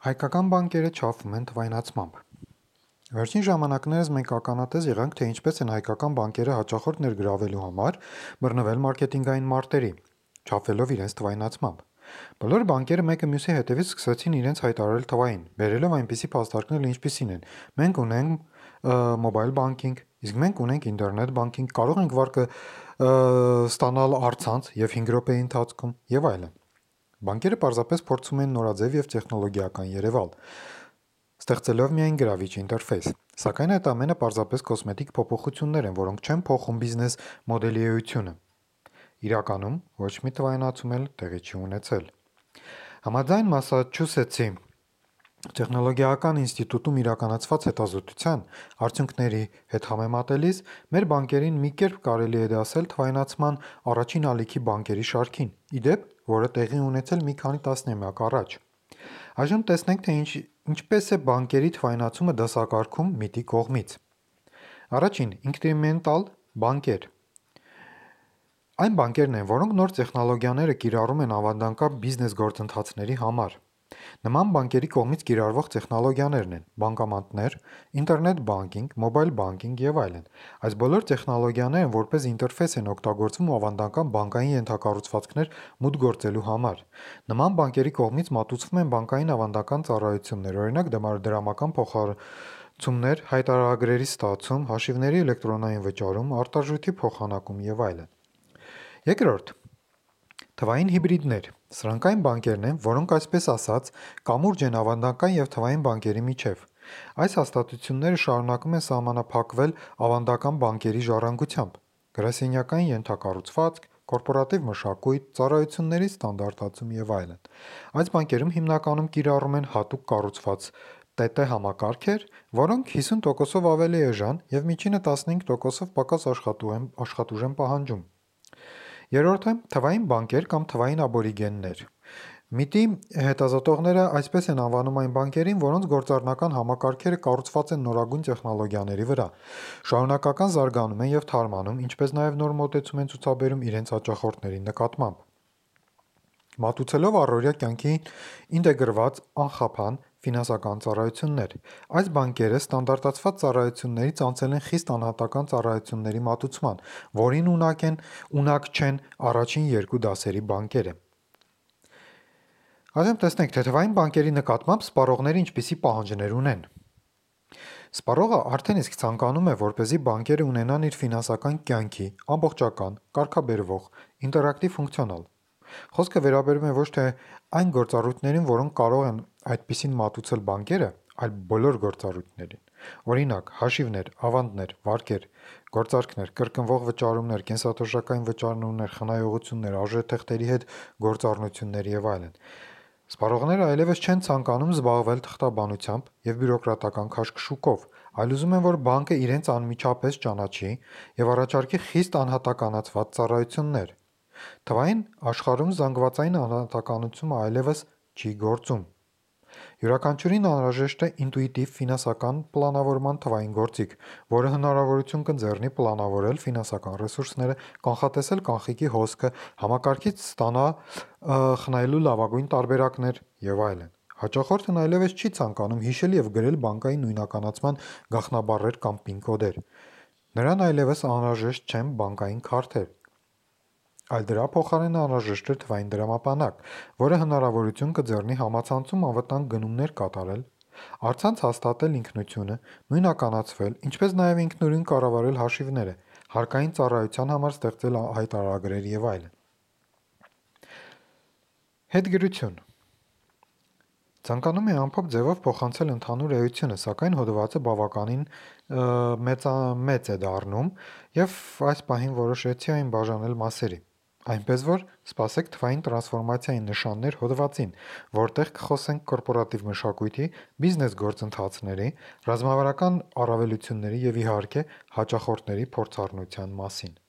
Հայկական բանկերը չափվում են թվայնացմամբ Վերջին ժամանակներս մենք ականատես եղանք, թե ինչպես են հայկական բանկերը հաճախորդ ներգրավելու համար բռնվել մարքեթինգային մարտերի, չափվելով իրենց թվայնացմամբ։ Բոլոր բանկերը մեկը մյուսի հետևից սկսեցին իրենց հայտարարել թվային, բերելով այնպիսի փաստարկներ, ինչպիսին են. մենք ունենք մոբայլ բանկինգ, իսկ մենք ունենք ինտերնետ բանկինգ, կարող ենք վարկը ստանալ առցանց եւ 5 րոպեի ընթացքում եւ այլն։ Բանկերը պարզապես փորձում են նորաձև եւ տեխնոլոգիական երևալ, ստեղծելով միայն գրավիչ ինտերֆեյս։ Սակայն այդ ամենը պարզապես կոսմետիկ փոփոխություններ են, որոնք չեն փոխում բիզնես մոդելի էությունը։ Իրականում ոչ մի թվայնացում էլ տեղի չի ունեցել։ Համաձայն Մասաչուսեթսի տեխնոլոգիական ինստիտուտում իրականացված հետազոտության արդյունքների հետ համեմատելիս մեր բանկերին մի կերպ կարելի է դասել թվայնացման առաջին ալիքի բանկերի շարքին, ի դեպ, որը տեղի ունեցել մի քանի տասնամյակ առաջ։ Այժմ տեսնենք, թե ինչպես է բանկերի թվայնացումը դասակարգում ՄԻՏ-ի կողմից։ Առաջին՝ ինկրեմենտալ բանկեր։ Այն բանկերն են, որոնք նոր տեխնոլոգիաները կիրառում են ավանդական բիզնես գործընթացների համար։ Նման բանկերի կողմից կիրառվող տեխնոլոգիաներն են՝ բանկամատներ, ինտերնետ բանկինգ, մոբայլ բանկինգ եւ այլն։ Այս բոլոր տեխնոլոգիաները որպես ինտերֆեյս են օգտագործվում ավանդական բանկային ենթակառուցվածքներ մուտք գործելու համար։ Նման բանկերի կողմից մատուցվում են բանկային ավանդական ծառայություններ, օրինակ՝ դրամական փոխհարցումներ, հայտարարագրերի ստացում, հաշիվների էլեկտրոնային վճարում, արտարժույթի փոխանակում եւ այլն։ Երկրորդ՝ թվային հիբրիդներ։ Սրանք այն բանկերն են, որոնք այսպես ասած կամուրջ են ավանդական եւ թվային բանկերի միջեւ։ Այս հաստատությունները շարունակում են սահմանափակվել ավանդական բանկերի ժառանգությամբ՝ գրասենյակային ենթակառուցվածք, կորպորատիվ մշակույթ, ծառայությունների ստանդարտացում եւ այլն։ Այս բանկերում հիմնականում կիրառում են հատուկ կառուցված ՏՏ համակարգեր, որոնք 50%-ով ավելի էժան եւ միջինը 15%-ով պակաս աշխատուժ են պահանջում։ Երրորդը՝ թվային բանկեր կամ թվային աբորիգեններ։ ՄԻՏ-ի հետազոտողները այսպես են անվանում այն բանկերին, որոնց գործառնական համակարգերը կառուցված են նորագույն տեխնոլոգիաների վրա, շարունակական զարգանում են եւ թարմանում, ինչպես նաեւ նոր մոտեցում են ցուցաբերում իրենց հաճախորդների նկատմամբ։ Մատուցելով առօրյա կյանքին ինտեգրված անխափան ֆինանսական ծառայություններ։ Այս բանկերը ստանդարտացված ծառայություններից անցել են խիստ անհատական ծառայությունների մատուցման, որին ունակ չեն առաջին երկու դասերի բանկերը։ Տեսնենք, թե թվային բանկերի նկատմամբ սպառողները ինչպիսի պահանջներ ունեն։ Սպառողը արդեն իսկ ցանկանում է, որպեսզի բանկերը ունենան իր ֆինանսական կյանքի ամբողջական, կարգաբերվող, ինտերակտիվ ֆունկցիոնալ։ Խոսքը վերաբերում է ոչ թե այն գործառույթներին, որոնք կարող են այդպիսին մատուցել բանկերը, այլ բոլոր գործառույթներին։ Օրինակ՝ հաշիվներ, ավանդներ, վարկեր, գործարքներ, կրկնվող վճարումներ, կենսաթոշակային վճարումներ, խնայողություններ, արժեթղթերի հետ գործառնություններ եւ այլն։ Սպառողները այլևս չեն ցանկանում զբաղվել թղթաբանությամբ եւ բյուրոկրատական քաշքշուկով, այլ ուզում են, որ բանկը իրենց անմիջապես ճանաչի եւ առաջարկի խիստ անհատականացված ծառայություններ։ Թվային աշխարհում զանգվածային անհատականությունը այլևս չի գործում։ Յուրաքանչյուրին անհրաժեշտ է ինտուիտիվ ֆինանսական պլանավորման թվային գործիք, որը հնարավորություն կընձեռնի պլանավորել ֆինանսական ռեսուրսները, կանխատեսել կանխիկի հոսքը, համակարգիչ ստանալ խնայելու լավագույն տարբերակներ եւ այլն։ Հաճախորդն այլևս չի ցանկանում հիշել եւ գրել բանկային նույնականացման գաղտնաբառեր կամ պին-կոդեր։ Նրան այլևս անհրաժեշտ չեն բանկային քարտեր, այլ դրա փոխարեն անհրաժեշտ է թվային դրամապանակ, որը հնարավորություն կձեռնի համացանցում անվտանգ գնումներ կատարել, առցանց հաստատել ինքնությունը, նույնականացվել, ինչպես նաև ինքնուրույն կառավարել հաշիվները, հարկային ծառայության համար ստեղծել հայտարարագրեր եւ այլն։ Հետգրություն. Ցանկանում է ամփոփ ձևով փոխանցել ընդհանուր էությունը, սակայն հոդվածը բավականին մեծ է դառնում, եւ այս պահին որոշեցի այն բաժանել մասերի։ Այնպես որ սպասեք թվային տրանսֆորմացիայի նշաններ հոդվածին, որտեղ կխոսենք կորպորատիվ մշակույթի, բիզնես գործընթացների, ռազմավարական առավելությունների եւ իհարկե հաճախորդների փորձառնության մասին։